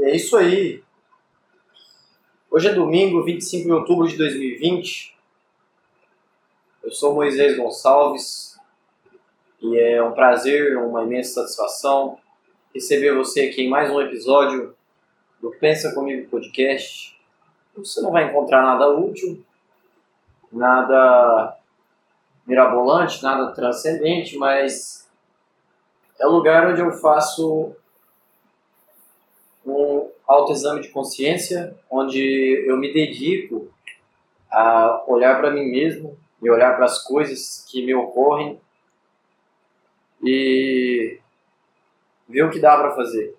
É isso aí. Hoje é domingo, 25 de outubro de 2020. Eu sou Moisés Gonçalves e é um prazer, uma imensa satisfação receber você aqui em mais um episódio do Pensa Comigo Podcast. Você não vai encontrar nada útil, nada mirabolante, nada transcendente, mas é o lugar onde eu faço autoexame de consciência, onde eu me dedico a olhar para mim mesmo e olhar para as coisas que me ocorrem e ver o que dá para fazer.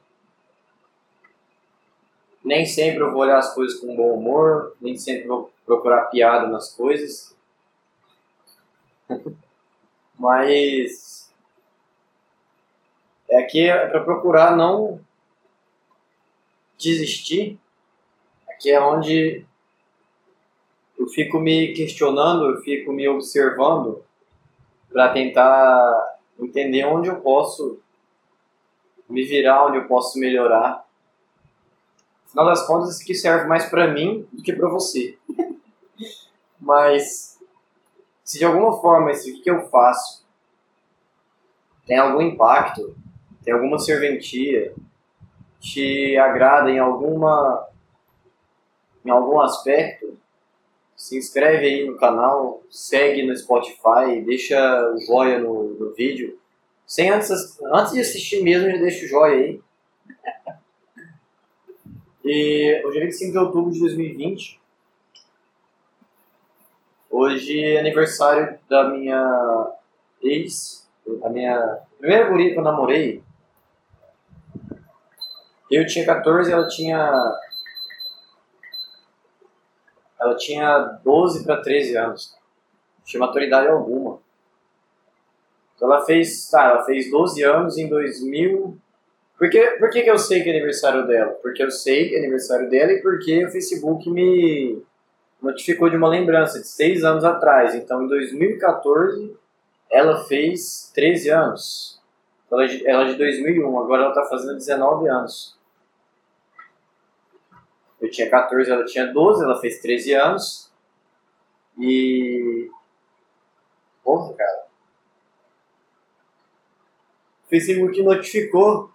Nem sempre eu vou olhar as coisas com bom humor, nem sempre vou procurar piada nas coisas. Mas é aqui é para procurar não desistir, aqui é onde eu fico me questionando, eu fico me observando para tentar entender onde eu posso me virar, onde eu posso melhorar. Afinal das contas, aqui serve mais para mim do que para você. Mas se de alguma forma isso que eu faço tem algum impacto, tem alguma serventia, te agrada em alguma em algum aspecto, se inscreve aí no canal, segue no Spotify, deixa o joia no, no vídeo. Sem antes, antes de assistir mesmo, já deixa o joia aí. e hoje é 25 de outubro de 2020. Hoje é aniversário da minha ex, a minha primeira guria que eu namorei, eu tinha 14 e ela tinha. Ela tinha 12 para 13 anos. Não tinha maturidade alguma. Então ela fez. Tá, ela fez 12 anos em 2000. Por que, por que, que eu sei que é aniversário dela? Porque eu sei que é aniversário dela e porque o Facebook me notificou de uma lembrança de 6 anos atrás. Então em 2014 ela fez 13 anos. Ela, é de 2001, agora ela está fazendo 19 anos. Eu tinha 14, ela tinha 12, ela fez 13 anos. E. Porra, cara. O Facebook notificou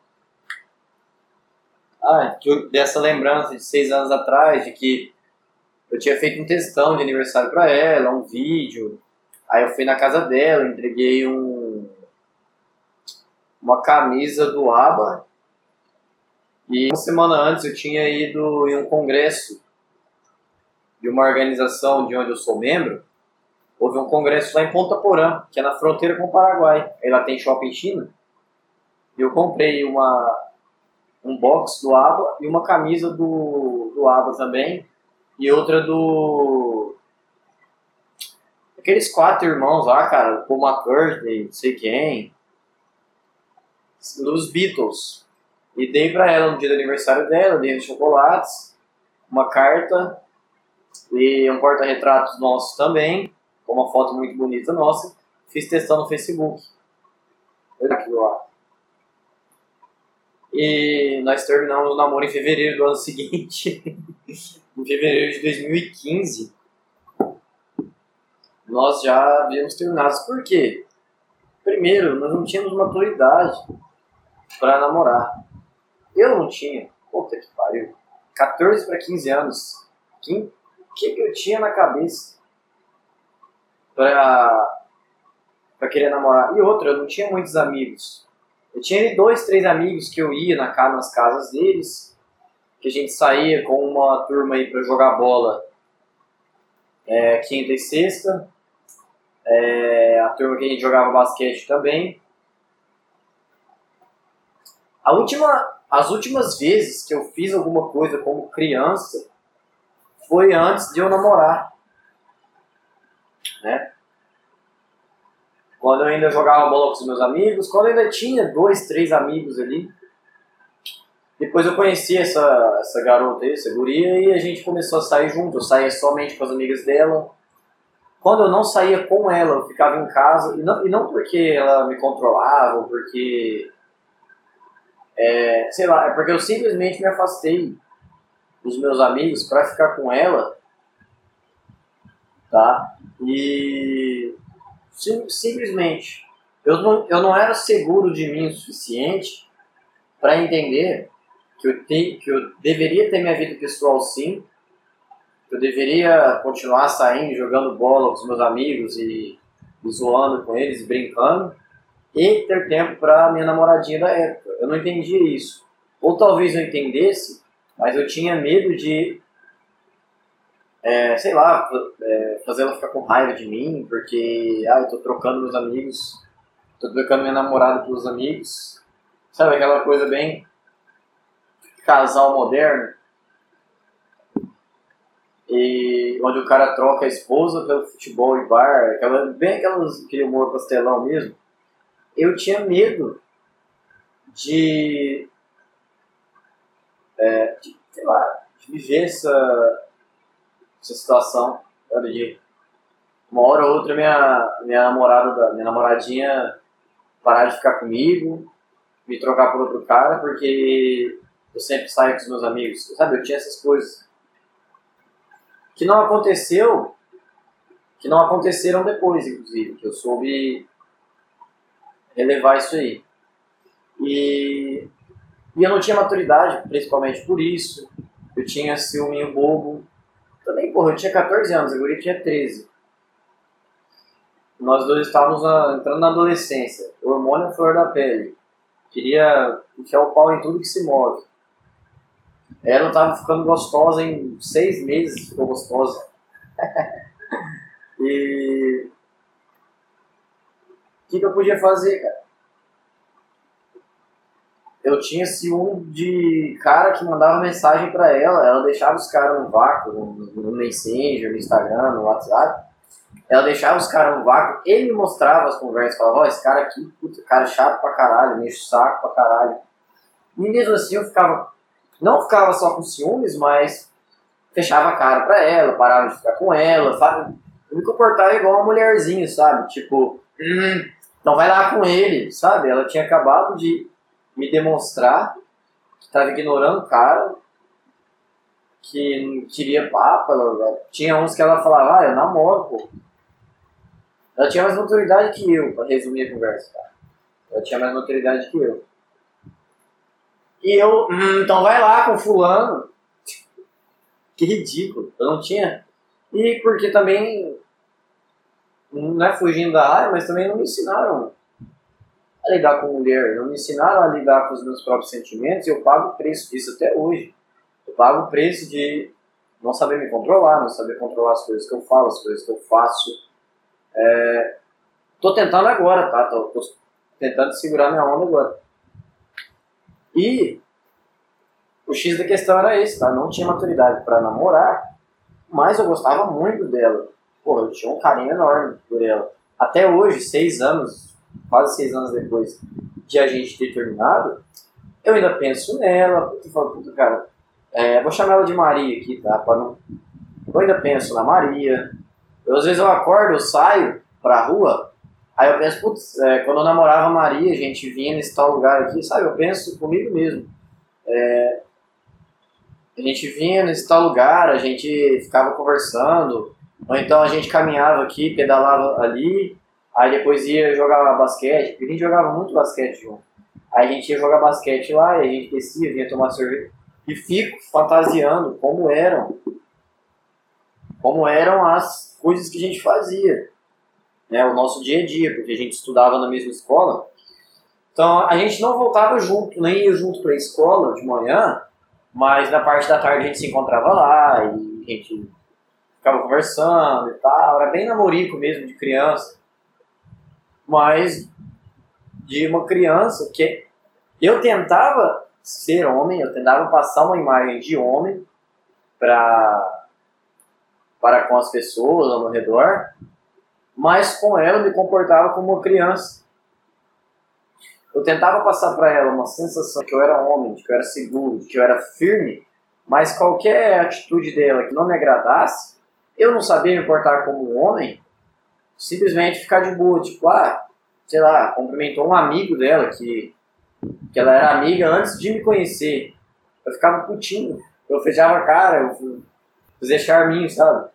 ah, dessa lembrança de seis anos atrás, de que eu tinha feito um textão de aniversário para ela, um vídeo. Aí eu fui na casa dela, entreguei um, uma camisa do ABBA e uma semana antes eu tinha ido em um congresso de uma organização de onde eu sou membro. Houve um congresso lá em Ponta Porã, que é na fronteira com o Paraguai. Aí lá tem shopping China. E eu comprei uma, um box do ABBA e uma camisa do, do ABBA também. E outra do. Aqueles quatro irmãos lá, cara. Paul McCartney, não sei quem. Dos Beatles. E dei para ela no dia do aniversário dela, dei uns chocolates, uma carta e um porta-retratos nosso também, com uma foto muito bonita nossa. Fiz testar no Facebook. Olha aquilo lá. E nós terminamos o namoro em fevereiro do ano seguinte, em fevereiro de 2015. Nós já havíamos terminado. Por quê? Primeiro, nós não tínhamos maturidade para namorar. Eu não tinha. Puta que pariu. 14 para 15 anos. O que, que, que eu tinha na cabeça pra, pra querer namorar? E outra, eu não tinha muitos amigos. Eu tinha dois, três amigos que eu ia na nas casas deles, que a gente saía com uma turma aí pra jogar bola é, quinta e sexta. É, a turma que a gente jogava basquete também. A última as últimas vezes que eu fiz alguma coisa como criança foi antes de eu namorar. Né? Quando eu ainda jogava bola com os meus amigos, quando eu ainda tinha dois, três amigos ali. Depois eu conheci essa, essa garota aí, essa guria, e a gente começou a sair junto. Eu saía somente com as amigas dela. Quando eu não saía com ela, eu ficava em casa, e não, e não porque ela me controlava, ou porque É, sei lá, é porque eu simplesmente me afastei dos meus amigos para ficar com ela, tá? E sim, simplesmente eu não, eu não era seguro de mim o suficiente para entender que eu, te, que eu deveria ter minha vida pessoal sim, que eu deveria continuar saindo, jogando bola com os meus amigos e, e zoando com eles, brincando, e ter tempo para minha namoradinha da época. Eu não entendia isso. Ou talvez eu entendesse, mas eu tinha medo de, é, sei lá, é, fazer ela ficar com raiva de mim, porque ah, eu tô trocando meus amigos, tô trocando minha namorada pelos amigos. Sabe aquela coisa bem casal moderno? E onde o cara troca a esposa pelo futebol e bar, aquela, bem aquelas, aquele humor pastelão mesmo eu tinha medo de, é, de sei lá, de viver essa, essa situação, de uma hora ou outra minha, minha namorada, minha namoradinha parar de ficar comigo, me trocar por outro cara, porque eu sempre saio com os meus amigos, sabe, eu tinha essas coisas. Que não aconteceu, que não aconteceram depois, inclusive, que eu soube relevar isso aí. E, e eu não tinha maturidade, principalmente por isso. Eu tinha ciúminho bobo. Também, porra, eu tinha 14 anos, a guria tinha 13. Nós dois estávamos na, entrando na adolescência. Hormônio é flor da pele. Queria enfiar o pau em tudo que se move. Ela estava ficando gostosa em seis meses, ficou gostosa. e que, que eu podia fazer, cara? Eu tinha ciúme de cara que mandava mensagem para ela, ela deixava os caras no vácuo, no, Messenger, no Instagram, no WhatsApp. Ela deixava os caras no vácuo, ele me mostrava as conversas, falava, ó, oh, esse cara aqui, puta, cara chato pra caralho, me enche o saco pra caralho. E mesmo assim eu ficava, não ficava só com ciúmes, mas fechava a cara pra ela, parava de ficar com ela, sabe? Eu me comportava igual uma mulherzinha, sabe? Tipo, hum, então vai lá com ele, sabe? Ela tinha acabado de me demonstrar que estava ignorando o cara, que não queria papo. Ela, tinha uns que ela falava, ah, eu namoro, pô. Ela tinha mais maturidade que eu, para resumir a conversa, cara. Ela tinha mais maturidade que eu. E eu, hum, então vai lá com fulano. Que ridículo. Eu não tinha. E porque também não é fugindo da área, mas também não me ensinaram a lidar com mulher, não me ensinaram a lidar com os meus próprios sentimentos e eu pago o preço disso até hoje. Eu pago o preço de não saber me controlar, não saber controlar as coisas que eu falo, as coisas que eu faço. É, tô tentando agora, tá? Tô, tô tentando segurar minha onda agora. E o X da questão era esse, tá? Não tinha maturidade para namorar, mas eu gostava muito dela pô, eu tinha um carinho enorme por ela. Até hoje, seis anos, quase seis anos depois de a gente ter terminado, eu ainda penso nela, eu falo, puta, cara, é, vou chamar ela de Maria aqui, tá? Pra não... Eu ainda penso na Maria. Eu, às vezes eu acordo, eu saio pra rua, aí eu penso, putz, é, quando eu namorava a Maria, a gente vinha nesse tal lugar aqui, sabe? Eu penso comigo mesmo. É, a gente vinha nesse tal lugar, a gente ficava conversando, ou então a gente caminhava aqui, pedalava ali, aí depois ia jogar basquete, porque a gente jogava muito basquete junto. Aí a gente ia jogar basquete lá, e a gente descia, vinha tomar sorvete. E fico fantasiando como eram, como eram as coisas que a gente fazia, né, o nosso dia a dia, porque a gente estudava na mesma escola. Então a gente não voltava junto, nem ia junto para a escola de manhã, mas na parte da tarde a gente se encontrava lá e a gente ficava conversando e tal, era bem namorico mesmo, de criança. Mas de uma criança que eu tentava ser homem, eu tentava passar uma imagem de homem para para com as pessoas ao meu redor, mas com ela eu me comportava como uma criança. Eu tentava passar para ela uma sensação de que eu era homem, de que eu era seguro, de que eu era firme, mas qualquer atitude dela que não me agradasse, eu não sabia me portar como um homem, simplesmente ficar de boa, tipo, ah, sei lá, cumprimentou um amigo dela que que ela era amiga antes de me conhecer. Eu ficava putinho, eu fechava a cara, eu fazia charminho, sabe?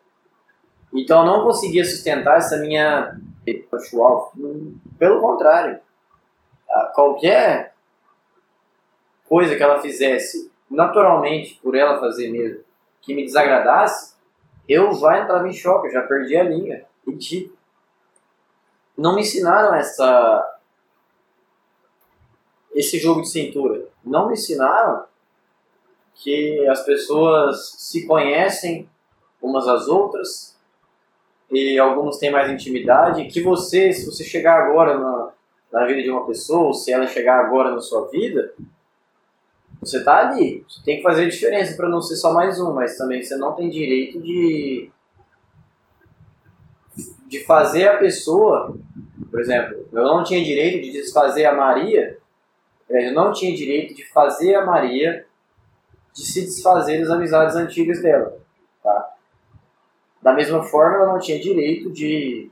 Então eu não conseguia sustentar essa minha sexual. Pelo contrário, qualquer coisa que ela fizesse naturalmente, por ela fazer mesmo, que me desagradasse, eu já entrava em choque, eu já perdi a linha. Tipo, não me ensinaram essa esse jogo de cintura. Não me ensinaram que as pessoas se conhecem umas às outras e algumas têm mais intimidade. Que você, se você chegar agora na, na vida de uma pessoa, ou se ela chegar agora na sua vida, você tá ali. Você tem que fazer a diferença para não ser só mais um, mas também você não tem direito de de fazer a pessoa, por exemplo, eu não tinha direito de desfazer a Maria, eu não tinha direito de fazer a Maria de se desfazer das amizades antigas dela, tá? Da mesma forma, ela não tinha direito de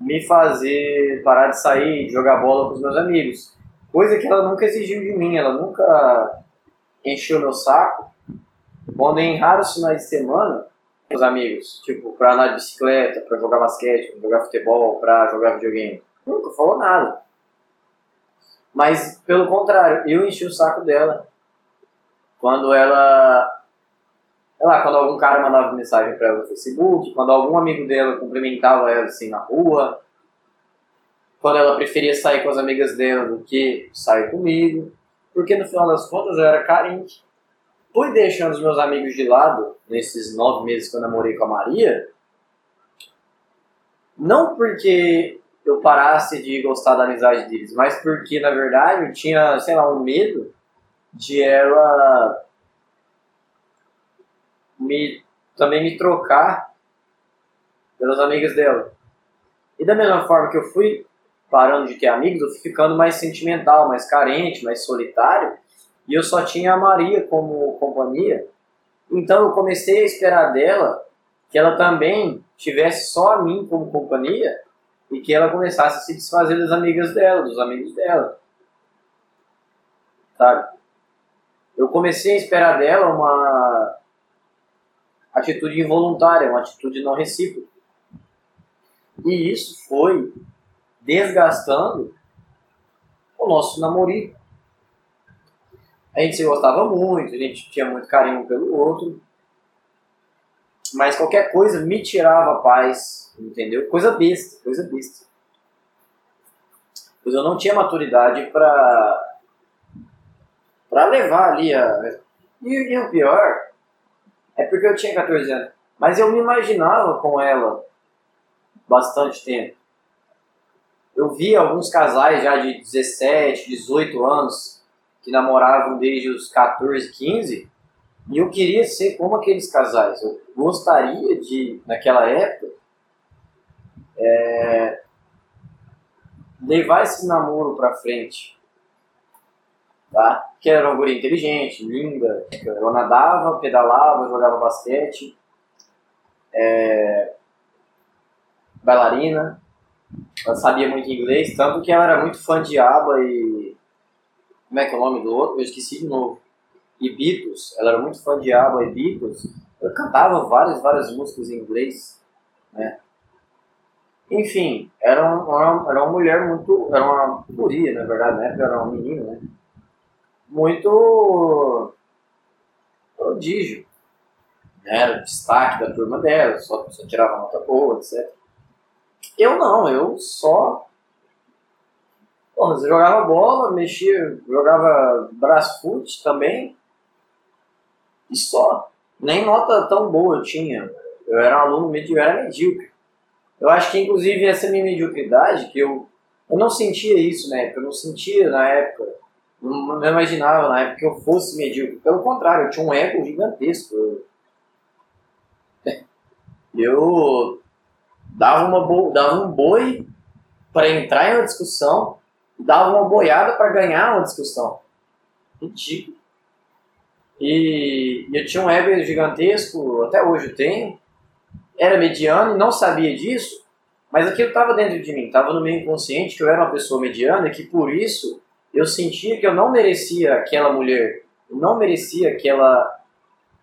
me fazer parar de sair, de jogar bola com os meus amigos. Coisa que ela nunca exigiu de mim, ela nunca encheu meu saco. Quando em raros finais de semana, os amigos, tipo, pra andar de bicicleta, pra jogar basquete, pra jogar futebol, pra jogar videogame. Nunca falou nada. Mas, pelo contrário, eu enchi o saco dela quando ela. Sei lá, quando algum cara mandava mensagem pra ela no Facebook, quando algum amigo dela cumprimentava ela assim na rua, quando ela preferia sair com as amigas dela do que sair comigo, porque no final das contas eu era carente. Fui deixando os meus amigos de lado nesses nove meses que eu namorei com a Maria, não porque eu parasse de gostar da amizade deles, mas porque na verdade eu tinha, sei lá, um medo de ela me também me trocar pelas amigas dela. E da mesma forma que eu fui parando de ter amigos, eu fui ficando mais sentimental, mais carente, mais solitário, e eu só tinha a Maria como companhia. Então eu comecei a esperar dela que ela também tivesse só a mim como companhia e que ela começasse a se desfazer das amigas dela, dos amigos dela. Sabe? Eu comecei a esperar dela uma atitude involuntária, uma atitude não recíproca. E isso foi desgastando o nosso namorico. A gente se gostava muito, a gente tinha muito carinho pelo outro, mas qualquer coisa me tirava a paz, entendeu? Coisa besta, coisa besta. Pois eu não tinha maturidade para para levar ali a. E, e o pior é porque eu tinha 14 anos, mas eu me imaginava com ela bastante tempo. Eu vi alguns casais já de 17, 18 anos que namoravam desde os 14, 15 e eu queria ser como aqueles casais. Eu gostaria de, naquela época, é, levar esse namoro para frente tá? Que era uma guria inteligente, linda. Eu nadava, pedalava, jogava basquete. É... Bailarina. Ela sabia muito inglês, tanto que ela era muito fã de ABBA e... Como é que é o nome do outro? Eu esqueci de novo. E Beatles. Ela era muito fã de ABBA e Beatles. Eu cantava várias, várias músicas em inglês, né? Enfim, era uma, era uma mulher muito. Era uma guria, na verdade, né? Era uma menina, né? muito prodígio. Era o destaque da turma dela, só, só tirava nota boa, etc. Eu não, eu só. Bom, eu jogava bola, mexia, jogava fute também. E só. Nem nota tão boa eu tinha. Eu era um aluno eu era medíocre. Eu acho que inclusive essa minha mediocridade, que eu, eu não sentia isso na época, eu não sentia na época não, não imaginava na época que eu fosse medíocre. Pelo contrário, eu tinha um ego gigantesco. Eu, eu dava, uma dava um boi para entrar em uma discussão, dava uma boiada para ganhar uma discussão. Ridículo. E eu tinha um ego gigantesco, até hoje eu tenho. Era mediano e não sabia disso. Mas aquilo estava dentro de mim, estava no meu inconsciente que eu era uma pessoa mediana e que por isso eu sentia que eu não merecia aquela mulher, eu não merecia aquela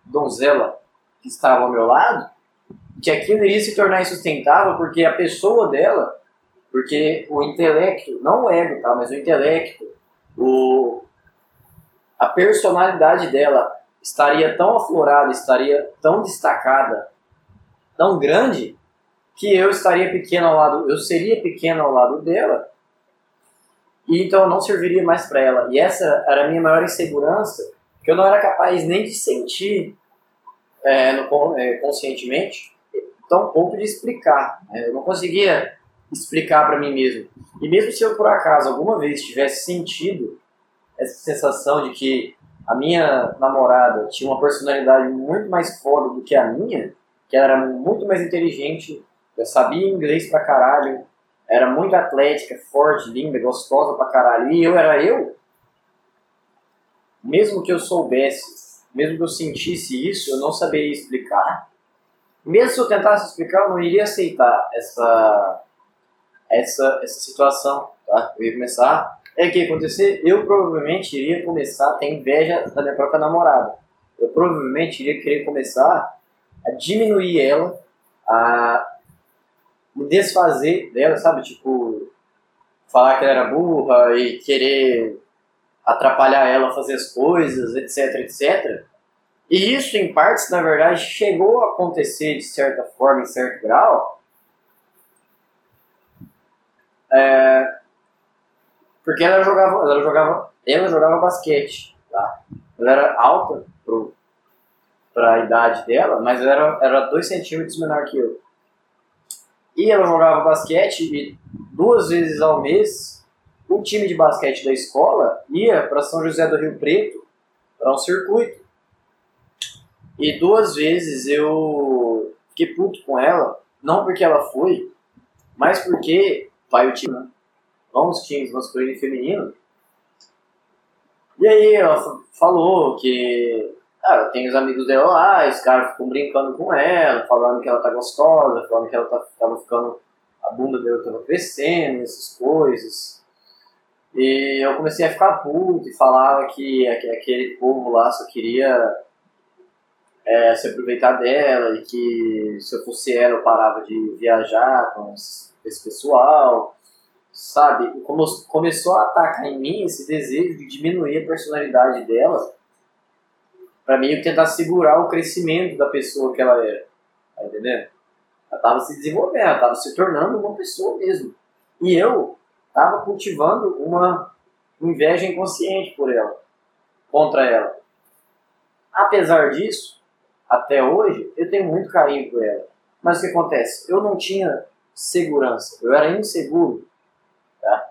donzela que estava ao meu lado, que aquilo iria se tornar insustentável porque a pessoa dela, porque o intelecto, não o ego, tá, mas o intelecto, o, a personalidade dela estaria tão aflorada, estaria tão destacada, tão grande, que eu estaria pequeno ao lado, eu seria pequeno ao lado dela, e então eu não serviria mais para ela. E essa era a minha maior insegurança, que eu não era capaz nem de sentir é, no, é, conscientemente, tão pouco de explicar. Né? Eu não conseguia explicar para mim mesmo. E mesmo se eu por acaso alguma vez tivesse sentido essa sensação de que a minha namorada tinha uma personalidade muito mais foda do que a minha, que ela era muito mais inteligente, eu sabia inglês pra caralho, era muito atlética, forte, linda, gostosa pra caralho, e eu era eu, mesmo que eu soubesse, mesmo que eu sentisse isso, eu não saberia explicar. Mesmo se eu tentasse explicar, eu não iria aceitar essa, essa, essa situação, tá? Eu ia começar é que ia acontecer? Eu provavelmente iria começar a ter inveja da minha própria namorada. Eu provavelmente iria querer começar a diminuir ela, a me desfazer dela, sabe? Tipo, falar que ela era burra e querer atrapalhar ela a fazer as coisas, etc, etc. E isso, em partes, na verdade, chegou a acontecer de certa forma, em certo grau. É, porque ela jogava, ela jogava, ela jogava basquete, tá? Ela era alta para a idade dela, mas ela era, era dois centímetros menor que eu. E ela jogava basquete e duas vezes ao mês o time de basquete da escola ia para São José do Rio Preto para um circuito. E duas vezes eu fiquei puto com ela, não porque ela foi, mas porque vai o time, né? bons times masculino e feminino. E aí ela falou que ah, tem os amigos dela lá, os caras ficam brincando com ela, falando que ela tá gostosa, falando que ela tá, tava ficando, a bunda dela tava crescendo, essas coisas. E eu comecei a ficar puto e falava que aquele povo lá só queria é, se aproveitar dela e que se eu fosse ela eu parava de viajar com esse pessoal sabe? Como, começou a atacar em mim esse desejo de diminuir a personalidade dela para mim tentar segurar o crescimento da pessoa que ela era. Tá entendendo? Ela tava se desenvolvendo, ela tava se tornando uma pessoa mesmo. E eu tava cultivando uma inveja inconsciente por ela, contra ela. Apesar disso, até hoje, eu tenho muito carinho por ela. Mas o que acontece? Eu não tinha segurança, eu era inseguro tá?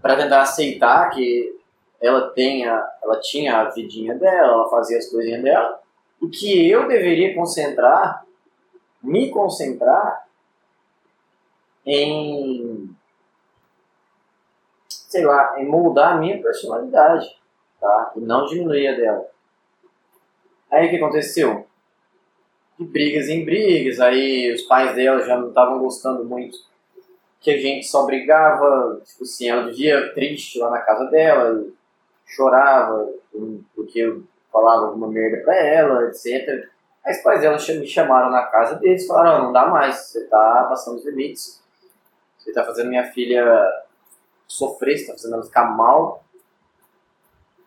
para tentar aceitar que ela tenha, ela tinha a vidinha dela, ela fazia as coisinhas dela, e que eu deveria concentrar, me concentrar em, sei lá, em moldar a minha personalidade, tá? E não diminuir a dela. Aí o que aconteceu? de brigas em brigas. Aí os pais dela já não estavam gostando muito que a gente só brigava. Tipo assim, ela vivia triste lá na casa dela, chorava porque eu falava alguma merda pra ela, etc. Aí os pais dela me chamaram na casa deles falaram: não dá mais, você tá passando os limites. Você tá fazendo minha filha sofrer, você tá fazendo ela ficar mal.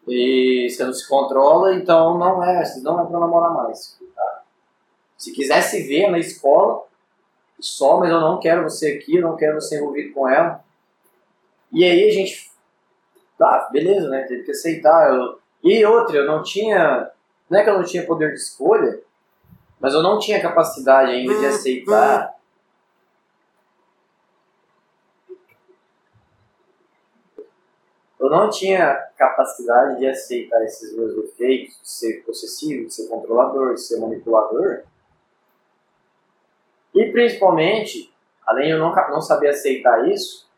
E você não se controla, então não é, não é pra namorar mais. Se quisesse ver na escola, só, mas eu não quero você aqui, eu não quero você envolvido com ela. E aí a gente, tá, beleza, né? Teve que aceitar. Eu... E outra, eu não tinha, não é que eu não tinha poder de escolha, mas eu não tinha capacidade ainda de aceitar. Eu não tinha capacidade de aceitar esses meus defeitos, de ser possessivo, de ser controlador, de ser manipulador, e principalmente, além de eu não, não saber aceitar isso,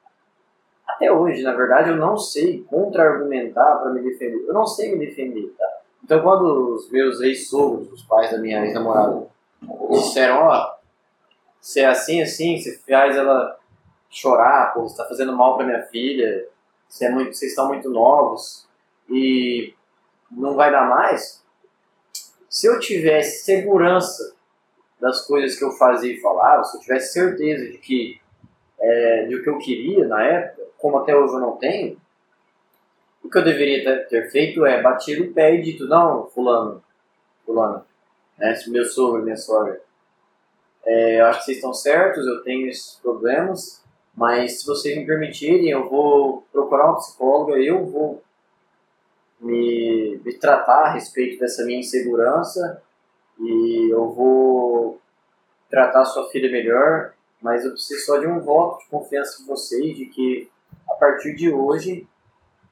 até hoje, na verdade, eu não sei contra-argumentar para me defender. Eu não sei me defender, tá? Então, quando os meus ex-sogros, os pais da minha ex-namorada, disseram: Ó, você é assim, assim, você faz ela chorar, pô, você tá fazendo mal pra minha filha, é muito, vocês estão muito novos e não vai dar mais. Se eu tivesse segurança das coisas que eu fazia e falava, se eu tivesse certeza de que é, de o que eu queria na época, como até hoje eu não tenho, o que eu deveria ter feito é batido o pé e dito, não, fulano, fulano, né, meu sogro, minha sogra, é, eu acho que vocês estão certos, eu tenho esses problemas, mas se vocês me permitirem, eu vou procurar um psicólogo, eu vou me, me tratar a respeito dessa minha insegurança e eu vou tratar sua filha melhor, mas eu preciso só de um voto de confiança de vocês, de que a partir de hoje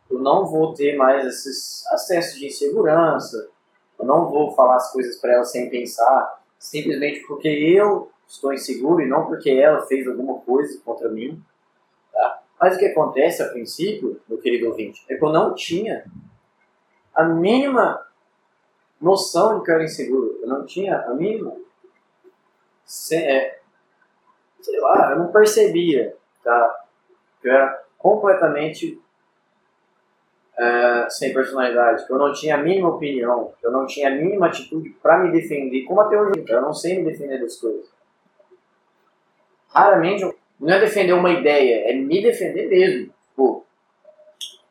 eu não vou ter mais esses acessos de insegurança, eu não vou falar as coisas para ela sem pensar, simplesmente porque eu estou inseguro e não porque ela fez alguma coisa contra mim. Tá? Mas o que acontece a princípio, meu querido ouvinte, é que eu não tinha a mínima noção de que eu era inseguro. Eu não tinha a mínima. É, sei lá, eu não percebia tá? que eu era completamente é, sem personalidade, que eu não tinha a mínima opinião, que eu não tinha a mínima atitude para me defender, como até hoje, eu não sei me defender das coisas. Raramente, não é defender uma ideia, é me defender mesmo. Tipo,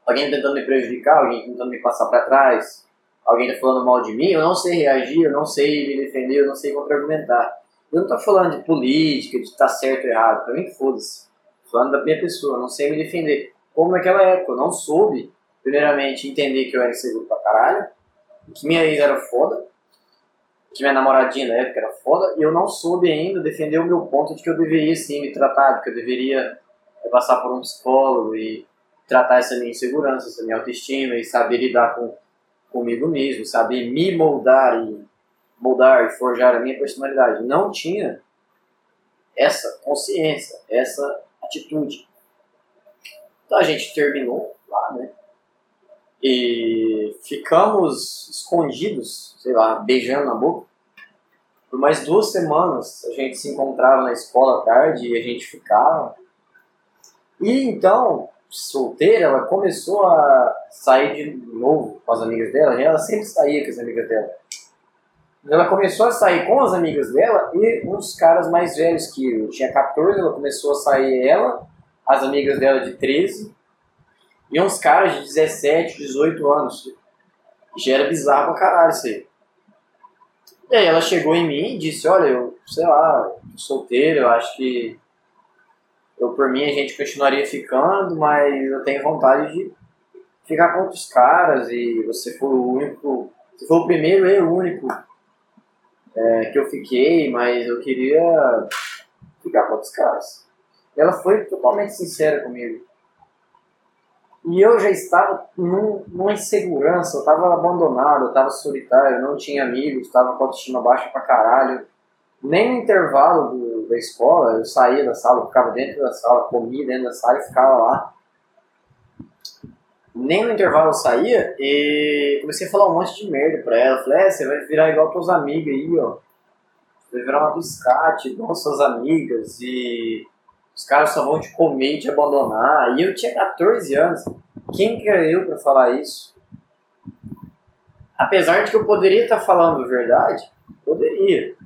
alguém tentando me prejudicar, alguém tentando me passar para trás, alguém tá falando mal de mim, eu não sei reagir, eu não sei me defender, eu não sei contra-argumentar. Eu não tô falando de política, de estar tá certo ou errado, pra mim foda-se. Falando da minha pessoa, eu não sei me defender. Como naquela época, eu não soube primeiramente, entender que eu era inseguro pra caralho, que minha ex era foda, que minha namoradinha na época era foda, e eu não soube ainda defender o meu ponto de que eu deveria sim me tratar, que eu deveria passar por um psicólogo e tratar essa minha insegurança, essa minha autoestima e saber lidar com comigo mesmo, saber me moldar e moldar e forjar a minha personalidade. Não tinha essa consciência, essa atitude. Então a gente terminou lá, né? E ficamos escondidos, sei lá, beijando na boca. Por mais duas semanas a gente se encontrava na escola à tarde e a gente ficava. E então, solteira, ela começou a sair de novo com as amigas dela, ela sempre saía com as amigas dela. Ela começou a sair com as amigas dela e uns caras mais velhos que eu. Tinha 14, ela começou a sair ela, as amigas dela de 13 e uns caras de 17, 18 anos. Já era bizarro pra caralho isso aí. E aí ela chegou em mim e disse, olha, eu, sei lá, solteiro, eu acho que eu por mim a gente continuaria ficando, mas eu tenho vontade de ficar com outros caras e você foi o único, você foi o primeiro e o único é, que eu fiquei, mas eu queria ficar com outros caras. Ela foi totalmente sincera comigo. E eu já estava num, numa insegurança, eu estava abandonado, eu estava solitário, não tinha amigos, estava com a autoestima baixa pra caralho. Nem no intervalo do, da escola, eu saía da sala, eu ficava dentro da sala, comia dentro da sala e ficava lá. Nem no intervalo eu saía e comecei a falar um monte de merda pra ela. Falei, é, você vai virar igual teus amigos aí, ó. Vai virar uma biscate, igual suas amigas e os caras só vão te comer e te abandonar. E eu tinha 14 anos. Quem que era eu para falar isso? Apesar de que eu poderia estar falando a verdade, poderia.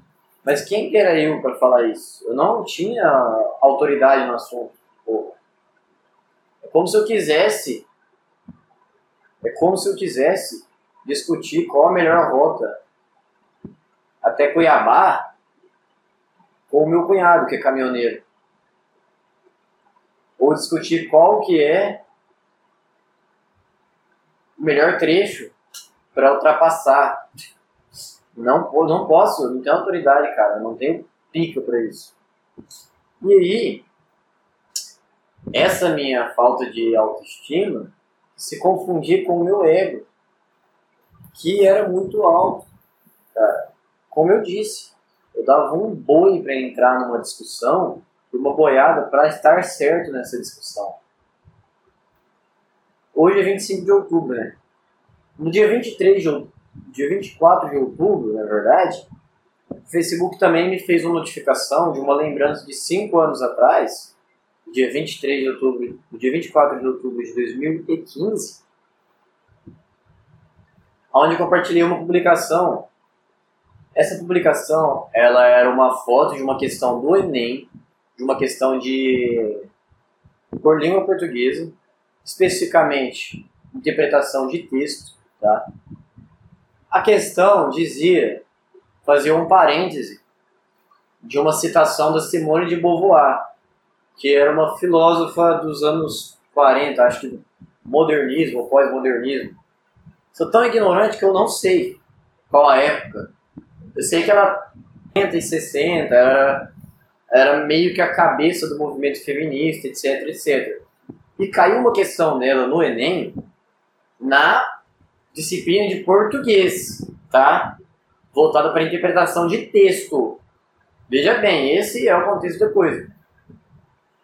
Mas quem que era eu para falar isso? Eu não tinha autoridade no assunto. Pô. É como se eu quisesse. É como se eu quisesse discutir qual a melhor rota até Cuiabá com o meu cunhado, que é caminhoneiro ou discutir qual que é o melhor trecho para ultrapassar. Não, não posso, não tenho autoridade, cara, não tenho pica para isso. E aí, essa minha falta de autoestima se confundia com o meu ego, que era muito alto. Cara. Como eu disse, eu dava um boi para entrar numa discussão uma boiada para estar certo nessa discussão. Hoje é 25 de outubro, né? No dia 23 de outubro, dia 24 de outubro, na verdade, Facebook também me fez uma notificação de uma lembrança de 5 anos atrás, dia 23 de outubro, dia 24 de outubro de 2015, onde compartilhei uma publicação. Essa publicação, ela era uma foto de uma questão do Enem, de uma questão de por língua portuguesa, especificamente interpretação de texto, tá? A questão dizia fazia um parêntese de uma citação da Simone de Beauvoir, que era uma filósofa dos anos 40, acho que modernismo ou pós-modernismo. Sou tão ignorante que eu não sei qual a época. Eu sei que ela 50 e 60 era, era meio que a cabeça do movimento feminista, etc, etc. E caiu uma questão nela no Enem na disciplina de português, tá? voltada para interpretação de texto. Veja bem, esse é o contexto da coisa.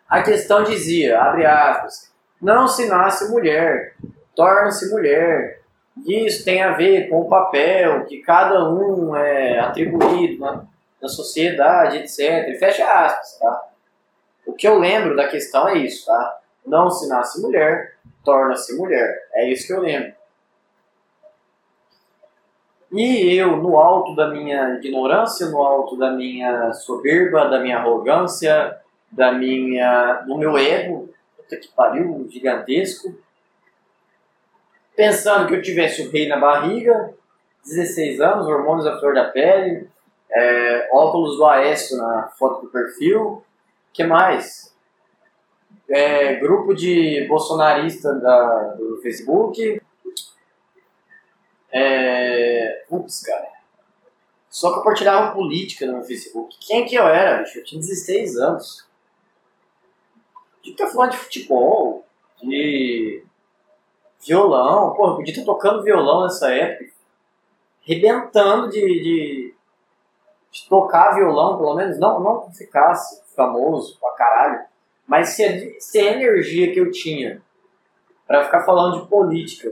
A questão dizia, abre aspas, não se nasce mulher, torna-se mulher. Isso tem a ver com o papel que cada um é atribuído na, na sociedade, etc. Fecha aspas, tá? O que eu lembro da questão é isso, tá? Não se nasce mulher, torna-se mulher. É isso que eu lembro. E eu, no alto da minha ignorância, no alto da minha soberba, da minha arrogância, da minha, do meu ego, puta que pariu, gigantesco, pensando que eu tivesse o rei na barriga, 16 anos, hormônios à flor da pele, é, óculos do Aécio na foto do perfil, que mais? É, grupo de bolsonarista da, do Facebook, é... Ups, cara. Só compartilhava política no meu Facebook. Quem que eu era, bicho? Eu tinha 16 anos. Podia estar falando de futebol, de violão. Porra, podia estar tocando violão nessa época. Rebentando de, de, de tocar violão, pelo menos. Não, não ficasse famoso pra caralho. Mas se a, se a energia que eu tinha para ficar falando de política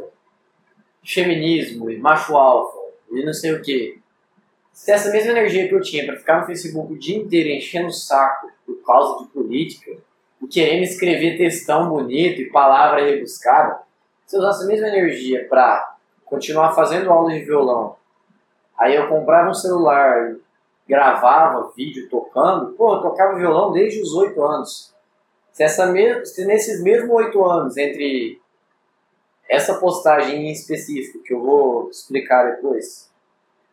feminismo e macho alfa e não sei o que. Se essa mesma energia que eu tinha para ficar no Facebook o dia inteiro enchendo o saco por causa de política e querendo escrever textão bonito e palavra rebuscada, se eu usasse a mesma energia para continuar fazendo aula de violão, aí eu comprava um celular gravava vídeo tocando, pô, eu tocava violão desde os oito anos. Se, essa me se nesses mesmos oito anos, entre essa postagem em específico, que eu vou explicar depois,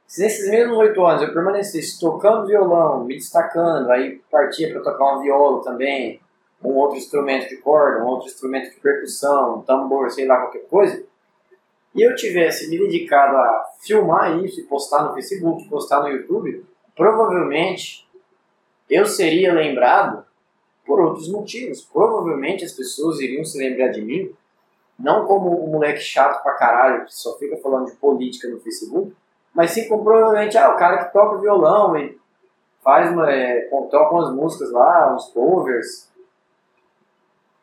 se nesses mesmos oito anos eu permanecesse tocando violão, me destacando, aí partia para tocar uma viola também, um outro instrumento de corda, um outro instrumento de percussão, um tambor, sei lá, qualquer coisa, e eu tivesse me dedicado a filmar isso e postar no Facebook, postar no YouTube, provavelmente eu seria lembrado por outros motivos. Provavelmente as pessoas iriam se lembrar de mim não como um moleque chato pra caralho que só fica falando de política no Facebook, mas sim como provavelmente ah, o cara que toca violão e faz uma, é, toca umas músicas lá, uns covers,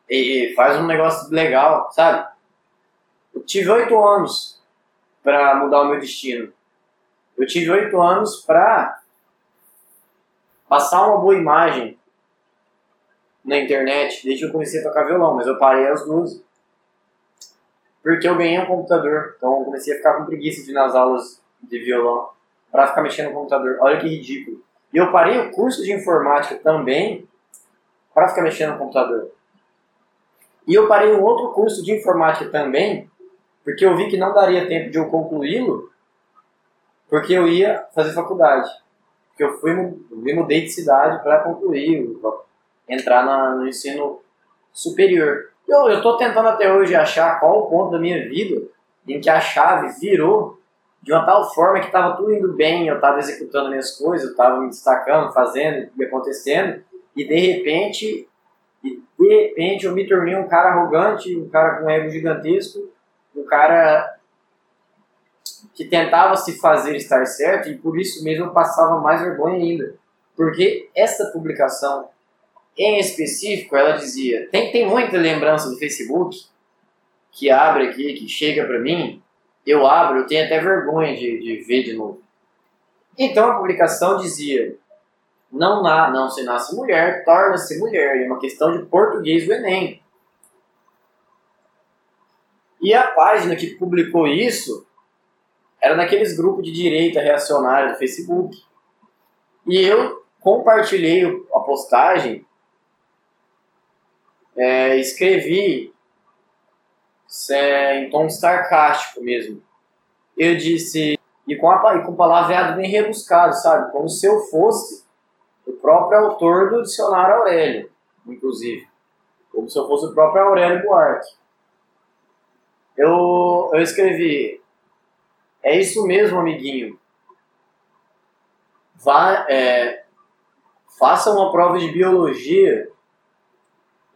e, faz um negócio legal, sabe? Eu tive oito anos para mudar o meu destino. Eu tive oito anos para passar uma boa imagem na internet desde que eu comecei a tocar violão, mas eu parei aos 12 porque eu ganhei um computador. Então eu comecei a ficar com preguiça de ir nas aulas de violão para ficar mexendo no computador. Olha que ridículo. E eu parei o curso de informática também para ficar mexendo no computador. E eu parei um outro curso de informática também, porque eu vi que não daria tempo de eu concluí-lo, porque eu ia fazer faculdade. Porque eu fui me mudei de cidade para concluir, entrar na, no ensino superior. Eu, eu tô tentando até hoje achar qual o ponto da minha vida em que a chave virou de uma tal forma que estava tudo indo bem, eu estava executando minhas coisas, eu estava me destacando, fazendo e acontecendo, e de repente, e de repente eu me tornei um cara arrogante, um cara com um ego gigantesco, um cara que tentava se fazer estar certo e por isso mesmo passava mais vergonha ainda. Porque essa publicação em específico, ela dizia: tem, tem muita lembrança do Facebook que abre aqui, que chega para mim, eu abro, eu tenho até vergonha de, de ver de novo. Então a publicação dizia: não, na, não se nasce mulher, torna-se mulher. É uma questão de português do Enem. E a página que publicou isso era naqueles grupos de direita reacionária do Facebook. E eu compartilhei a postagem, é, escrevi é, em tom sarcástico mesmo. Eu disse, e com, a, e com palavreado bem rebuscado, sabe? Como se eu fosse o próprio autor do dicionário Aurélio, inclusive. Como se eu fosse o próprio Aurélio Buarque. Eu, eu escrevi, é isso mesmo, amiguinho. Vá, é, faça uma prova de biologia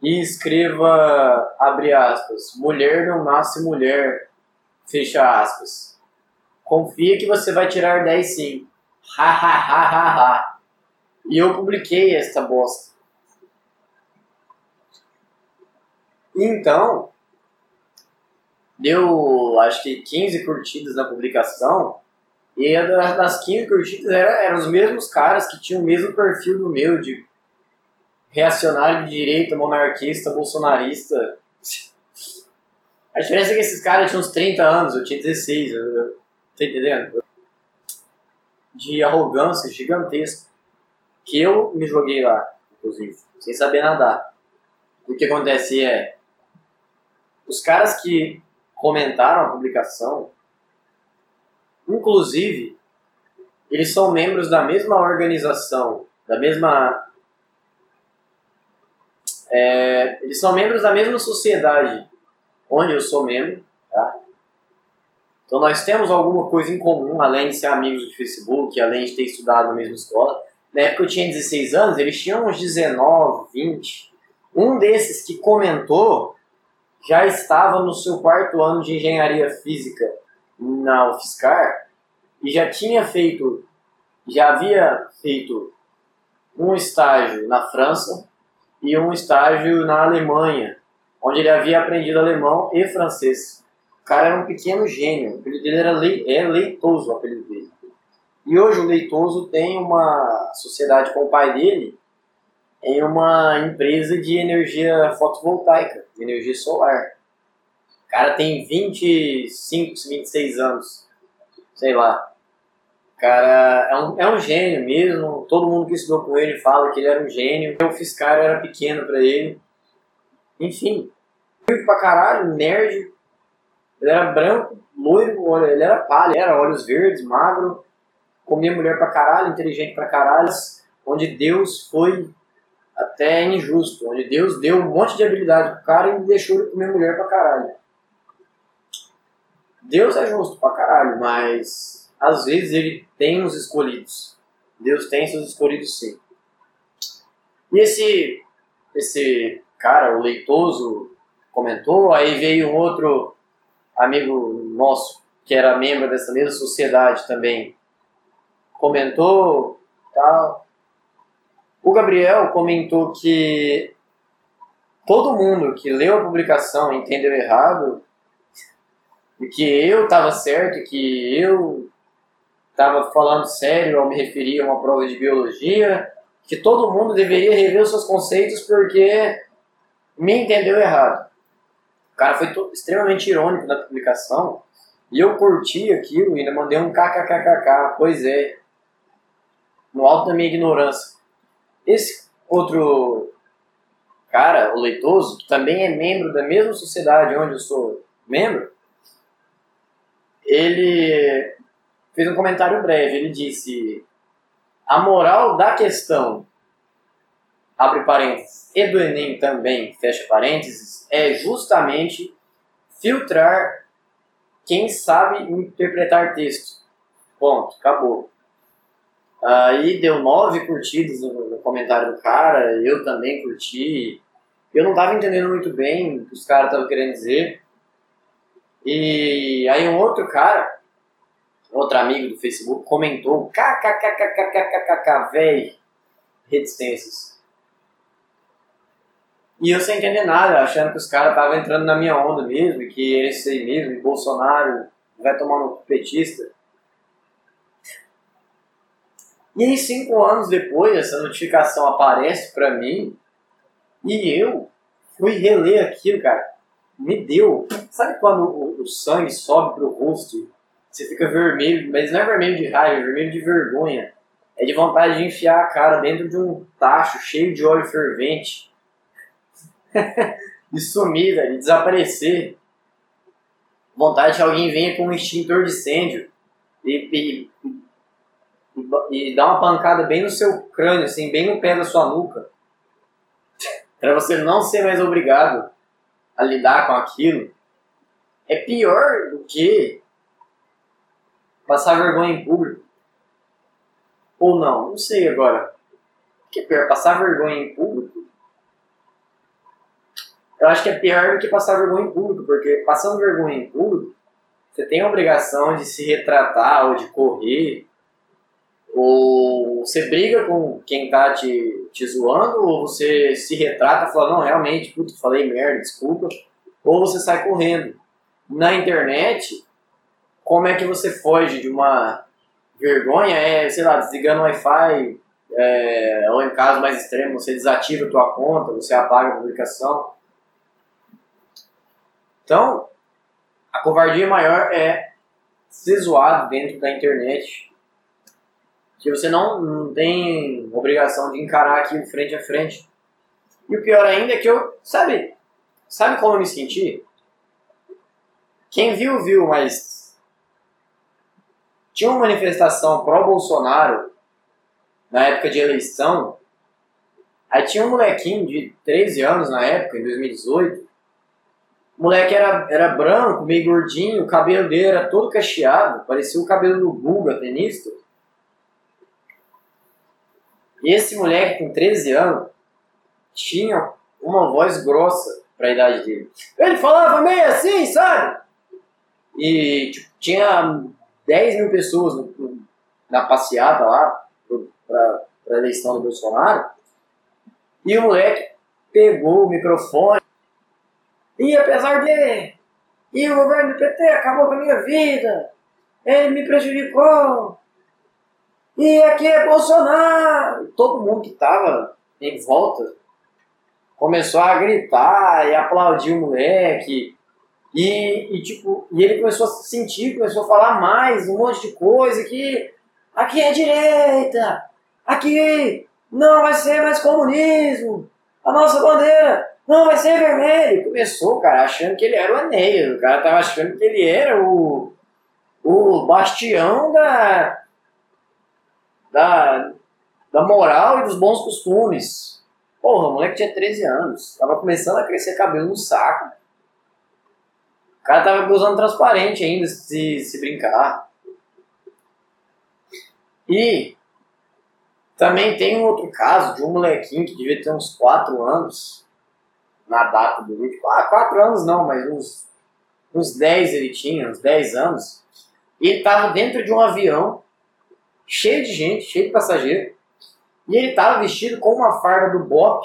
e escreva, abre aspas, mulher não nasce mulher, fecha aspas. Confia que você vai tirar 10 sim. Ha ha ha ha ha. E eu publiquei esta bosta. Então, deu acho que 15 curtidas na publicação. E das 15 curtidas eram, eram os mesmos caras que tinham o mesmo perfil do meu, de reacionário de direita, monarquista, bolsonarista. A diferença é que esses caras tinham uns 30 anos, eu tinha 16, eu, tá entendendo? De arrogância gigantesca. Que eu me joguei lá, inclusive, sem saber nadar. O que acontece é, os caras que comentaram a publicação, inclusive, eles são membros da mesma organização, da mesma. É, eles são membros da mesma sociedade onde eu sou membro, tá? Então nós temos alguma coisa em comum, além de ser amigos de Facebook, além de ter estudado na mesma escola. Na época eu tinha 16 anos, eles tinham uns 19, 20. Um desses que comentou já estava no seu quarto ano de engenharia física na UFSCar e já tinha feito, já havia feito um estágio na França e um estágio na Alemanha, onde ele havia aprendido alemão e francês. O cara era um pequeno gênio, o apelido dele era Le, é Leitoso, o apelido dele. E hoje o Leitoso tem uma sociedade com o pai dele em uma empresa de energia fotovoltaica, de energia solar. O cara tem 25, 26 anos, sei lá. O cara é um, é um gênio mesmo, todo mundo que estudou com ele fala que ele era um gênio. O fiscal era pequeno para ele. Enfim, pra caralho, nerd. Ele era branco, loiro, ele era pálido, era olhos verdes, magro, comia mulher pra caralho, inteligente pra caralho, onde Deus foi até injusto, onde Deus deu um monte de habilidade pro cara e deixou ele comer mulher pra caralho. Deus é justo pra caralho, mas às vezes ele tem os escolhidos. Deus tem seus escolhidos sim. E esse, esse cara, o leitoso, comentou, aí veio um outro amigo nosso, que era membro dessa mesma sociedade também, comentou, tal. O Gabriel comentou que todo mundo que leu a publicação entendeu errado e que eu estava certo, que eu estava falando sério ao me referir a uma prova de biologia, que todo mundo deveria rever os seus conceitos porque me entendeu errado. O cara foi extremamente irônico na publicação e eu curti aquilo e ainda mandei um kkkk, pois é, no alto da minha ignorância. Esse outro cara, o Leitoso, que também é membro da mesma sociedade onde eu sou membro, ele fez um comentário breve. Ele disse: a moral da questão, abre parênteses, e do Enem também, fecha parênteses, é justamente filtrar quem sabe interpretar texto. Ponto, acabou. Aí deu nove curtidas no, comentário do cara, eu também curti. Eu não estava entendendo muito bem o que os caras estavam querendo dizer. E aí um outro cara, outro amigo do Facebook, comentou kkkkkkkkk, véi, reticências. E eu sem entender nada, achando que os caras estavam entrando na minha onda mesmo, que esse aí mesmo, Bolsonaro vai tomar no petista. E aí, cinco anos depois, essa notificação aparece pra mim e eu fui reler aquilo, cara. Me deu. Sabe quando o, o sangue sobe pro rosto? Você fica vermelho, mas não é vermelho de raiva, é vermelho de vergonha. É de vontade de enfiar a cara dentro de um tacho cheio de óleo fervente. de sumir, velho, de desaparecer. Vontade que alguém venha com um extintor de incêndio e, e, e, dar uma pancada bem no seu crânio, assim, bem no pé da sua nuca. para você não ser mais obrigado a lidar com aquilo. É pior do que passar vergonha em público. Ou não, não sei agora. O que é pior, passar vergonha em público? Eu acho que é pior do que passar vergonha em público, porque passando vergonha em público, você tem a obrigação de se retratar ou de correr, ou você briga com quem tá te, te zoando, ou você se retrata e fala, não, realmente, puto, falei merda, desculpa, ou você sai correndo. Na internet, como é que você foge de uma vergonha? É, sei lá, desligando o Wi-Fi, é, ou em caso mais extremo, você desativa a tua conta, você apaga a publicação. Então, a covardia maior é ser zoado dentro da internet. Que você não, não tem obrigação de encarar aquilo frente a frente. E o pior ainda é que eu, sabe, sabe como eu me senti? Quem viu, viu, mas tinha uma manifestação pró-Bolsonaro na época de eleição. Aí tinha um molequinho de 13 anos na época, em 2018, o moleque era, era branco, meio gordinho, o cabelo dele era todo cacheado, parecia o cabelo do Guga, tenista. Esse moleque com 13 anos tinha uma voz grossa para a idade dele. Ele falava meio assim, sabe? E tipo, tinha 10 mil pessoas no, na passeata lá para a eleição do Bolsonaro. E o moleque pegou o microfone e apesar de. E o governo do PT acabou com a minha vida. Ele me prejudicou. E aqui é Bolsonaro. Todo mundo que estava em volta começou a gritar e aplaudir o moleque. E, e, tipo, e ele começou a se sentir, começou a falar mais, um monte de coisa que aqui é direita, aqui não vai ser mais comunismo, a nossa bandeira não, vai ser vermelho. Começou, cara, achando que ele era o Enéas. O cara tava achando que ele era o, o bastião da, da, da moral e dos bons costumes. Porra, o moleque tinha 13 anos. Tava começando a crescer cabelo no saco. O cara tava usando transparente ainda, se, se brincar. E também tem um outro caso de um molequinho que devia ter uns 4 anos na data do vídeo. Ah, quatro anos não, mas uns, uns 10 ele tinha, uns 10 anos. E ele estava dentro de um avião, cheio de gente, cheio de passageiro. E ele estava vestido com uma farda do Bop,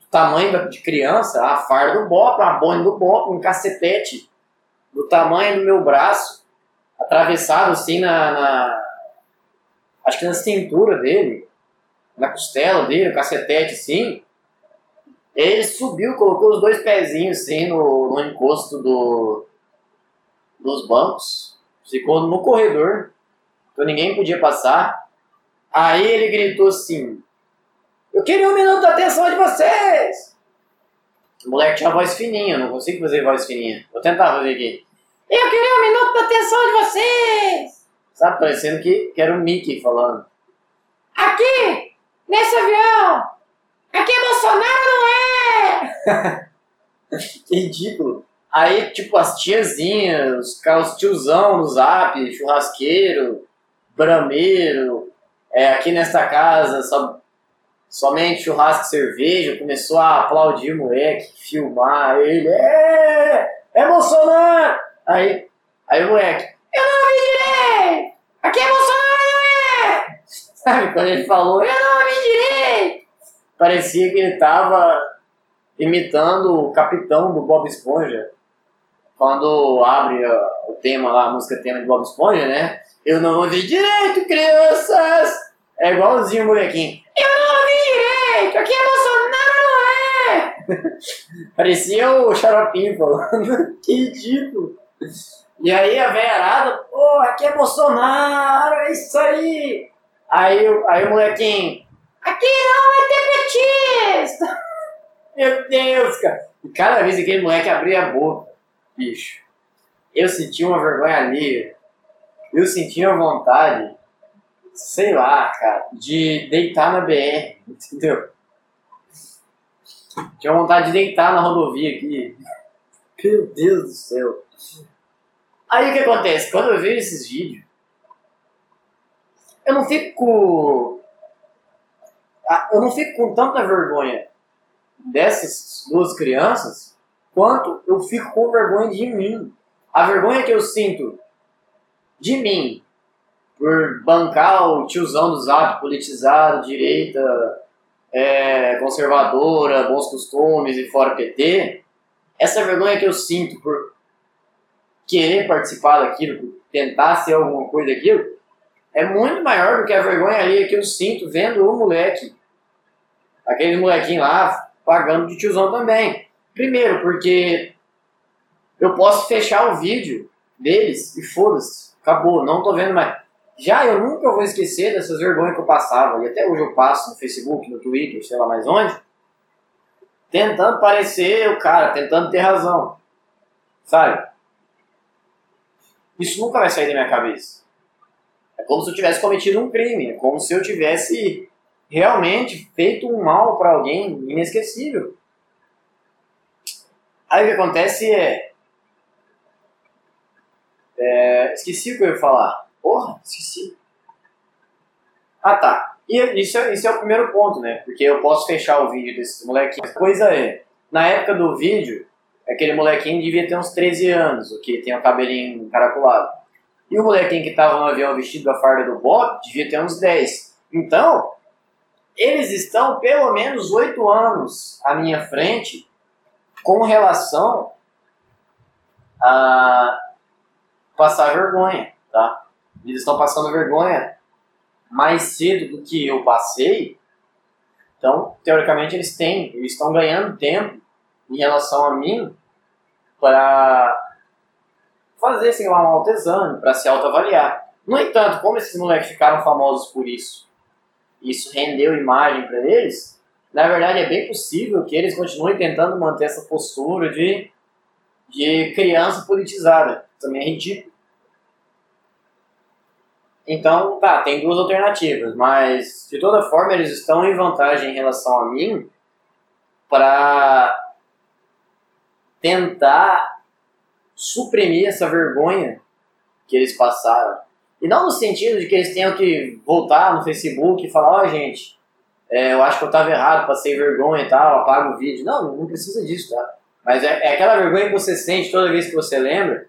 do tamanho de criança, a farda do Bop, a bonde do Bop, um cacetete do tamanho do meu braço, atravessado assim na, na acho que na cintura dele, na costela dele, o cacetete assim. Ele subiu, colocou os dois pezinhos assim no, no encosto do, dos bancos, ficou no corredor, então ninguém podia passar. Aí ele gritou assim: Eu queria um minuto da atenção de vocês! O moleque tinha voz fininha, não consigo fazer voz fininha. Vou tentar fazer aqui. Eu queria um minuto da atenção de vocês! Sabe, parecendo que, que era o Mickey falando. Aqui, nesse avião, aqui é Bolsonaro não é? que ridículo. Aí, tipo, as tiazinhas, os tiozão no zap, churrasqueiro, brameiro, é, aqui nesta casa, só, somente churrasco e cerveja, começou a aplaudir o moleque, filmar ele, é, é Bolsonaro! Aí, aí o moleque, eu não ouvi direito! Aqui é Bolsonaro, é! Sabe, quando ele falou, eu não ouvi direito! Parecia que ele tava imitando o capitão do Bob Esponja. Quando abre o tema lá, a música tema de Bob Esponja, né? Eu não ouvi direito, crianças! É igualzinho o molequinho. Eu não ouvi direito, aqui é Bolsonaro, não é? Parecia o xaropinho falando. que ridículo. E aí a velha arada, pô, aqui é Bolsonaro, é isso aí. Aí, aí o molequinho, aqui não vai ter petista. Meu Deus, cara. E cada vez que aquele moleque abria a boca, bicho, eu sentia uma vergonha ali. Eu sentia uma vontade, sei lá, cara, de deitar na BR, entendeu? Tinha vontade de deitar na rodovia aqui. Meu Deus do céu. Aí o que acontece? Quando eu vejo esses vídeos, eu não fico. Ah, eu não fico com tanta vergonha dessas duas crianças quanto eu fico com vergonha de mim. A vergonha que eu sinto de mim por bancar o tiozão do zap politizado, direita, é, conservadora, bons costumes e fora PT, essa vergonha que eu sinto por querer participar daquilo, por tentar ser alguma coisa daquilo, é muito maior do que a vergonha ali que eu sinto vendo o moleque, aquele molequinho lá, pagando de tiozão também. Primeiro, porque eu posso fechar o vídeo deles e foda-se, acabou, não tô vendo mais. Já eu nunca vou esquecer dessas vergonhas que eu passava, e até hoje eu passo no Facebook, no Twitter, sei lá mais onde, tentando parecer o cara, tentando ter razão. Sabe? Isso nunca vai sair da minha cabeça. É como se eu tivesse cometido um crime, é como se eu tivesse realmente feito um mal para alguém inesquecível. Aí o que acontece é, é. Esqueci o que eu ia falar. Porra, esqueci. Ah tá. E isso, é, isso é o primeiro ponto, né? Porque eu posso fechar o vídeo desses molequinhos. A coisa é, na época do vídeo, aquele molequinho devia ter uns 13 anos, o que tem o cabelinho encaracolado. E o molequinho que estava no avião vestido da farda do Bob devia ter uns 10. Então, eles estão pelo menos 8 anos à minha frente com relação a passar vergonha, tá? Eles estão passando vergonha mais cedo do que eu passei. Então, teoricamente, eles têm, eles estão ganhando tempo em relação a mim para fazer, sei lá, um autoexame, para se autoavaliar. No entanto, como esses moleques ficaram famosos por isso, isso rendeu imagem para eles, na verdade é bem possível que eles continuem tentando manter essa postura de, de criança politizada. Também é ridículo. Então, tá, tem duas alternativas, mas de toda forma eles estão em vantagem em relação a mim para tentar suprimir essa vergonha que eles passaram. E não no sentido de que eles tenham que voltar no Facebook e falar, ó oh, gente, é, eu acho que eu estava errado, passei vergonha e tal, apago o vídeo. Não, não precisa disso, tá? Mas é, é, aquela vergonha que você sente toda vez que você lembra,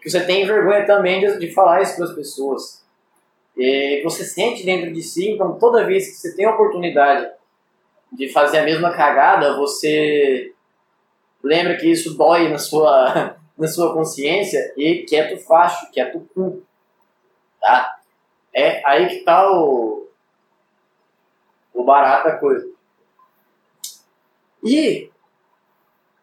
que você tem vergonha também de, de falar isso para as pessoas. E você sente dentro de si, então toda vez que você tem a oportunidade de fazer a mesma cagada, você lembra que isso dói na sua, na sua consciência e quieto facho, quieto cu. Tá? É aí que tá o, o barato da coisa. E,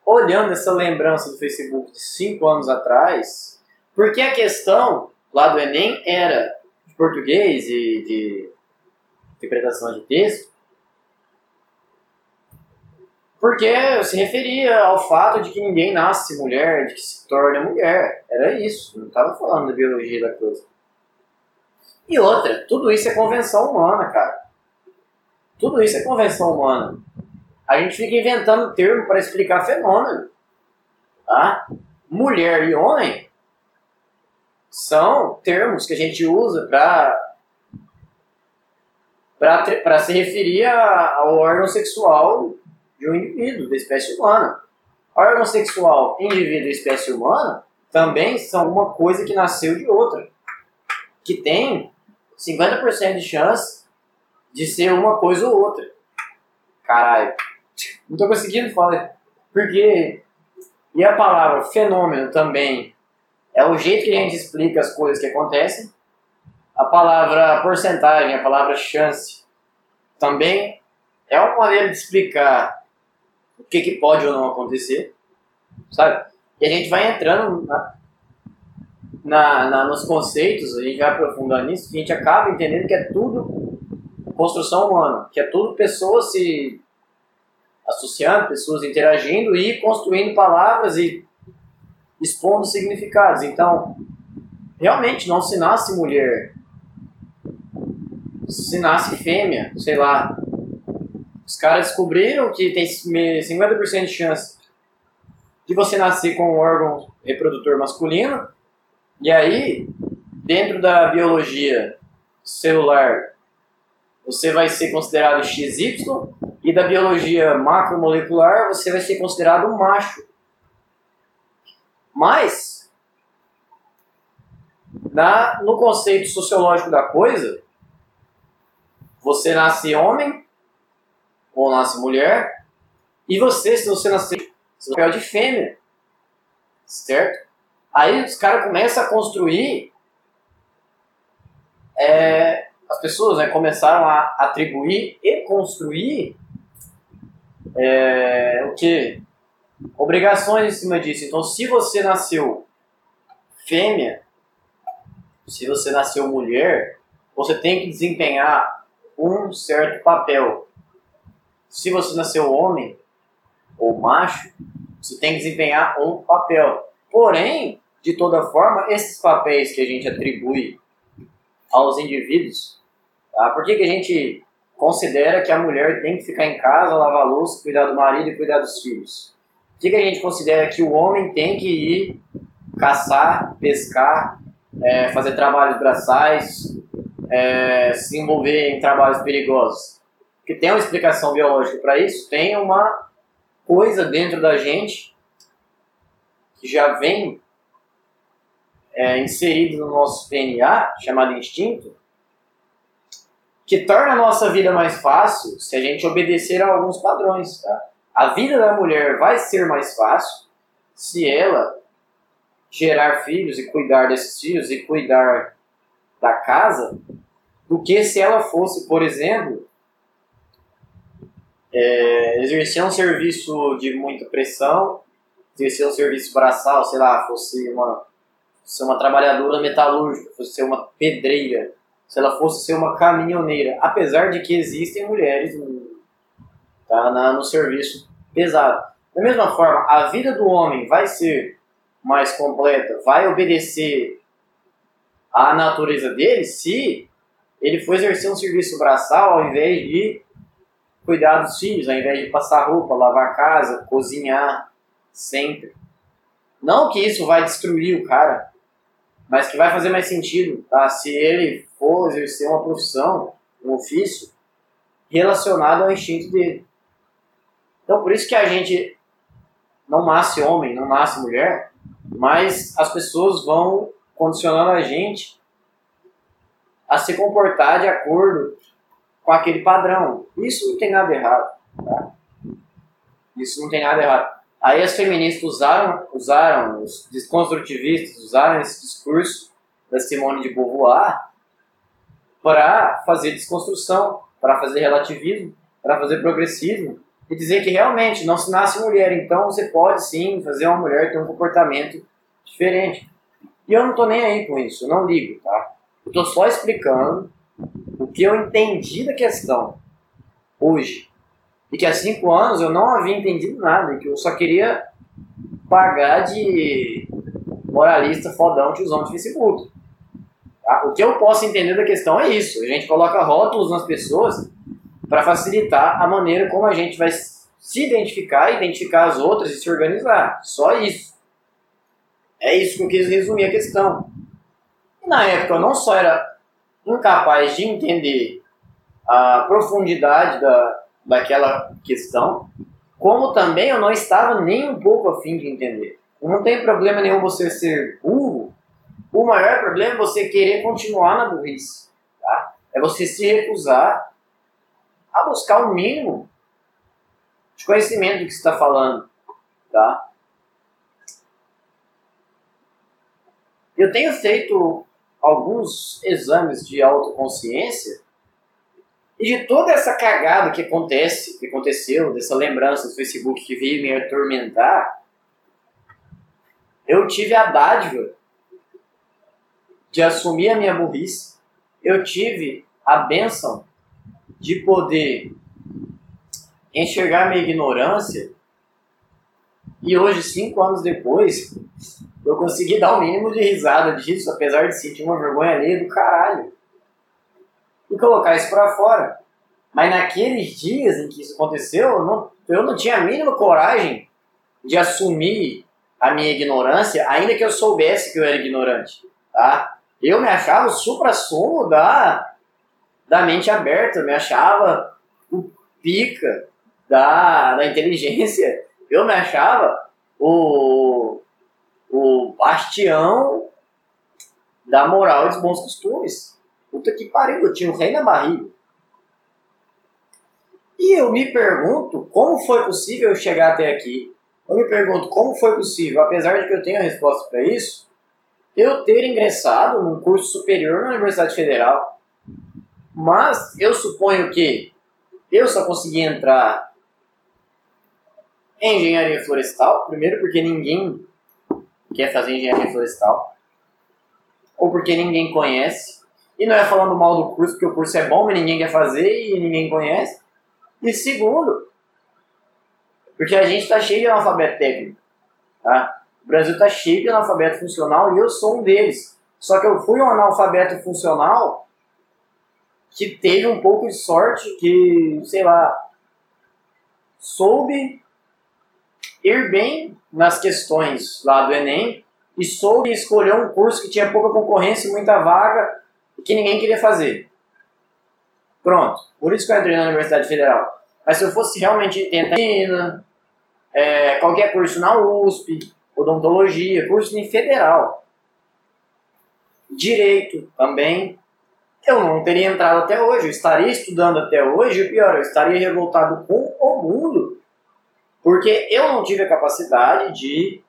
olhando essa lembrança do Facebook de 5 anos atrás, porque a questão lá do Enem era de português e de interpretação de texto, porque se referia ao fato de que ninguém nasce mulher, de que se torna mulher. Era isso, não estava falando da biologia da coisa. E outra, tudo isso é convenção humana, cara. Tudo isso é convenção humana. A gente fica inventando termo para explicar fenômeno. Tá? Mulher e homem são termos que a gente usa para para se referir ao órgão sexual de um indivíduo da espécie humana. Órgão sexual, indivíduo e espécie humana também são uma coisa que nasceu de outra, que tem 50% de chance de ser uma coisa ou outra. Caralho. Não tô conseguindo falar. Porque. E a palavra fenômeno também é o jeito que a gente explica as coisas que acontecem. a palavra porcentagem, a palavra chance, também é uma maneira de explicar o que, que pode ou não acontecer, sabe? E a gente vai entrando na, na, na, nos conceitos, a gente vai aprofundando nisso, a gente acaba entendendo que é tudo construção humana, que é tudo pessoas se associando, pessoas interagindo e construindo palavras e expondo significados. Então, realmente não se nasce mulher, se nasce fêmea, sei lá. Os caras descobriram que tem 50% de chance de você nascer com um órgão reprodutor masculino, e aí, dentro da biologia celular, você vai ser considerado XY, e da biologia macromolecular, você vai ser considerado um macho. Mas, na, no conceito sociológico da coisa, você nasce homem ou nasce mulher, e você, se você nascer, você papel de fêmea, certo? Aí os caras começam a construir, é, as pessoas né, começaram a atribuir e construir é, o que? Obrigações em cima disso. Então, se você nasceu fêmea, se você nasceu mulher, você tem que desempenhar um certo papel. Se você nasceu homem ou macho, você tem que desempenhar um papel. Porém, de toda forma, esses papéis que a gente atribui aos indivíduos, tá? por que, que a gente considera que a mulher tem que ficar em casa, lavar louça, cuidar do marido e cuidar dos filhos? Por que, que a gente considera que o homem tem que ir caçar, pescar, é, fazer trabalhos braçais, é, se envolver em trabalhos perigosos? Porque tem uma explicação biológica para isso, tem uma coisa dentro da gente que já vem é, inserido no nosso DNA, chamado instinto, que torna a nossa vida mais fácil se a gente obedecer a alguns padrões. Tá? A vida da mulher vai ser mais fácil se ela gerar filhos e cuidar desses filhos e cuidar da casa do que se ela fosse, por exemplo, é, exercer um serviço de muita pressão, exercer um serviço braçal, sei lá, fosse uma, fosse uma trabalhadora metalúrgica, fosse uma pedreira, se ela fosse ser uma caminhoneira, apesar de que existem mulheres no, tá, na, no serviço pesado. Da mesma forma, a vida do homem vai ser mais completa, vai obedecer à natureza dele se ele for exercer um serviço braçal ao invés de cuidar dos filhos, ao invés de passar roupa, lavar a casa, cozinhar sempre. Não que isso vai destruir o cara, mas que vai fazer mais sentido, tá? Se ele for exercer uma profissão, um ofício relacionado ao instinto dele. Então, por isso que a gente não nasce homem, não nasce mulher, mas as pessoas vão condicionando a gente a se comportar de acordo com aquele padrão. Isso não tem nada errado, tá? Isso não tem nada errado. Aí as feministas usaram, usaram, os desconstrutivistas usaram esse discurso da Simone de Beauvoir para fazer desconstrução, para fazer relativismo, para fazer progressismo e dizer que realmente não se nasce mulher, então você pode sim fazer uma mulher ter um comportamento diferente. E eu não estou nem aí com isso, não ligo, tá? Eu estou só explicando o que eu entendi da questão hoje e que há cinco anos eu não havia entendido nada, que eu só queria pagar de moralista fodão tiozão de Facebook. Tá? O que eu posso entender da questão é isso. A gente coloca rótulos nas pessoas para facilitar a maneira como a gente vai se identificar, identificar as outras e se organizar. Só isso. É isso que eu quis resumir a questão. E na época eu não só era incapaz de entender a profundidade da, daquela questão, como também eu não estava nem um pouco afim de entender. Não tem problema nenhum você ser burro, o maior problema é você querer continuar na burrice. Tá? É você se recusar a buscar o mínimo de conhecimento do que você está falando. Tá? Eu tenho feito alguns exames de autoconsciência e de toda essa cagada que acontece, que aconteceu, dessa lembrança do Facebook que veio me atormentar, eu tive a dádiva de assumir a minha burrice, eu tive a benção de poder enxergar minha ignorância e hoje, cinco anos depois, eu consegui dar o um mínimo de risada disso, apesar de sentir uma vergonha ali do caralho. E colocar isso para fora. Mas naqueles dias em que isso aconteceu, eu não, eu não tinha a mínima coragem de assumir a minha ignorância, ainda que eu soubesse que eu era ignorante. Tá? Eu me achava o supra-sumo da, da mente aberta, eu me achava o pica da, da inteligência eu me achava o, o bastião da moral e dos bons costumes. Puta que pariu, eu tinha o rei na barriga. E eu me pergunto como foi possível eu chegar até aqui. Eu me pergunto como foi possível, apesar de que eu tenha a resposta para isso, eu ter ingressado num curso superior na Universidade Federal. Mas eu suponho que eu só consegui entrar engenharia florestal, primeiro porque ninguém quer fazer engenharia florestal, ou porque ninguém conhece, e não é falando mal do curso, porque o curso é bom, mas ninguém quer fazer e ninguém conhece. E segundo, porque a gente está cheio de analfabeto técnico. Tá? Brasil está cheio de analfabeto funcional e eu sou um deles. Só que eu fui um analfabeto funcional que teve um pouco de sorte, que, sei lá, soube ir bem nas questões lá do Enem e soube escolher um curso que tinha pouca concorrência, muita vaga e que ninguém queria fazer. Pronto. Por isso que eu entrei na Universidade Federal. Mas se eu fosse realmente tentar é, qualquer curso na USP, odontologia, curso em federal, direito também, eu não teria entrado até hoje. Eu estaria estudando até hoje, e pior, eu estaria revoltado com o mundo porque eu não tive a capacidade de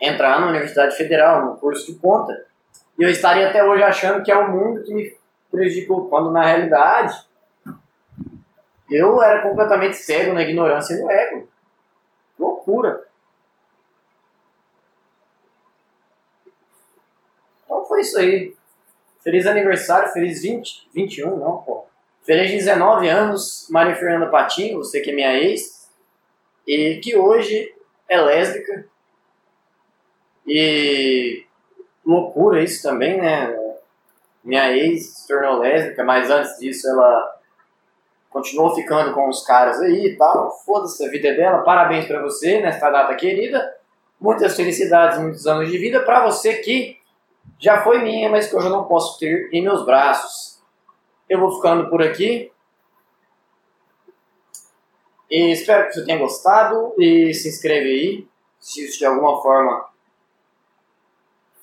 entrar na Universidade Federal, no curso de ponta. E eu estaria até hoje achando que é o mundo que me prejudicou, quando na realidade eu era completamente cego na ignorância e no ego. Loucura. Foi isso aí. Feliz aniversário, feliz 20, 21, não, pô. Feliz 19 anos, Maria Fernanda Patinho, você que é minha ex e que hoje é lésbica. E loucura isso também, né? Minha ex se tornou lésbica, mas antes disso ela continuou ficando com os caras aí e tal. Foda-se, a vida é dela. Parabéns para você nesta data querida. Muitas felicidades, muitos anos de vida para você que já foi minha, mas que hoje eu não posso ter em meus braços. Eu vou ficando por aqui. E espero que você tenha gostado e se inscreve aí se isso de alguma forma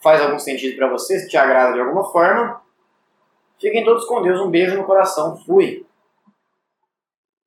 faz algum sentido para você, se te agrada de alguma forma. Fiquem todos com Deus, um beijo no coração, fui!